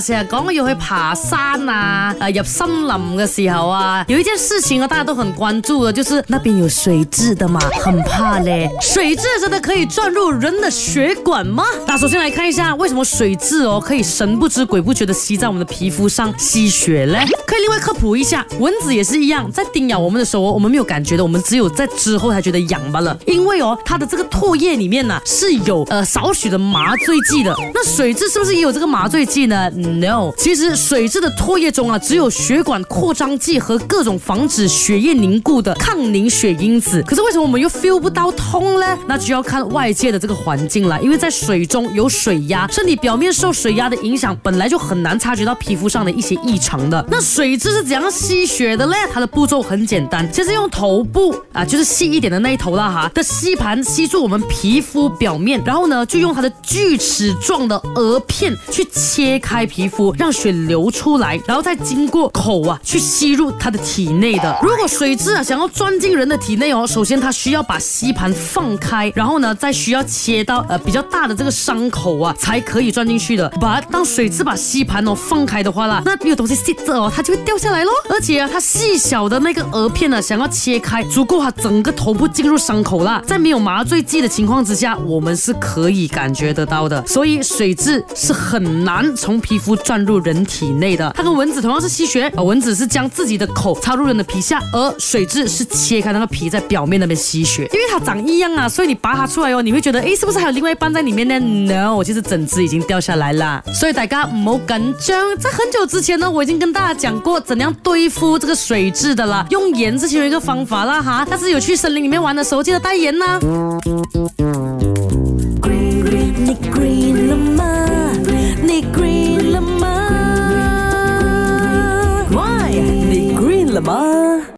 讲又去爬山啊，啊入森林嘅时候啊，有一件事情啊，大家都很关注嘅，就是那边有水蛭的嘛，很怕咧。水蛭真的可以钻入人的血管吗？那首先来看一下，为什么水蛭哦可以神不知鬼不觉的吸在我们的皮肤上吸血咧？可以另外科普一下，蚊子也是一样，在叮咬我们的时候，我们没有感觉的，我们只有在之后才觉得痒吧了。因为哦，它的这个唾液里面呢是有呃少许的麻醉剂的。那水蛭是不是也有这个麻醉剂呢？no，其实水蛭的唾液中啊，只有血管扩张剂和各种防止血液凝固的抗凝血因子。可是为什么我们又 feel 不到痛呢？那就要看外界的这个环境了，因为在水中有水压，身体表面受水压的影响，本来就很难察觉到皮肤上的一些异常的。那水蛭是怎样吸血的嘞？它的步骤很简单，先是用头部啊，就是细一点的那一头啦哈的吸盘吸住我们皮肤表面，然后呢，就用它的锯齿状的颚片去切开。皮肤让血流出来，然后再经过口啊去吸入它的体内的。如果水蛭啊想要钻进人的体内哦，首先它需要把吸盘放开，然后呢再需要切到呃比较大的这个伤口啊才可以钻进去的。把当水蛭把吸盘哦放开的话啦，那没有东西吸着哦，它就会掉下来咯。而且啊，它细小的那个额片啊，想要切开足够它整个头部进入伤口啦，在没有麻醉剂的情况之下，我们是可以感觉得到的。所以水蛭是很难从皮。肤钻入人体内的，它跟蚊子同样是吸血。而蚊子是将自己的口插入人的皮下，而水蛭是切开那个皮，在表面那边吸血。因为它长一样啊，所以你拔它出来哦，你会觉得，哎，是不是还有另外一半在里面呢？No，其实整只已经掉下来了。所以大家唔好紧张，在很久之前呢，我已经跟大家讲过怎样对付这个水蛭的啦，用盐其中一个方法啦哈。但是有去森林里面玩的时候，记得带盐呐。了吗？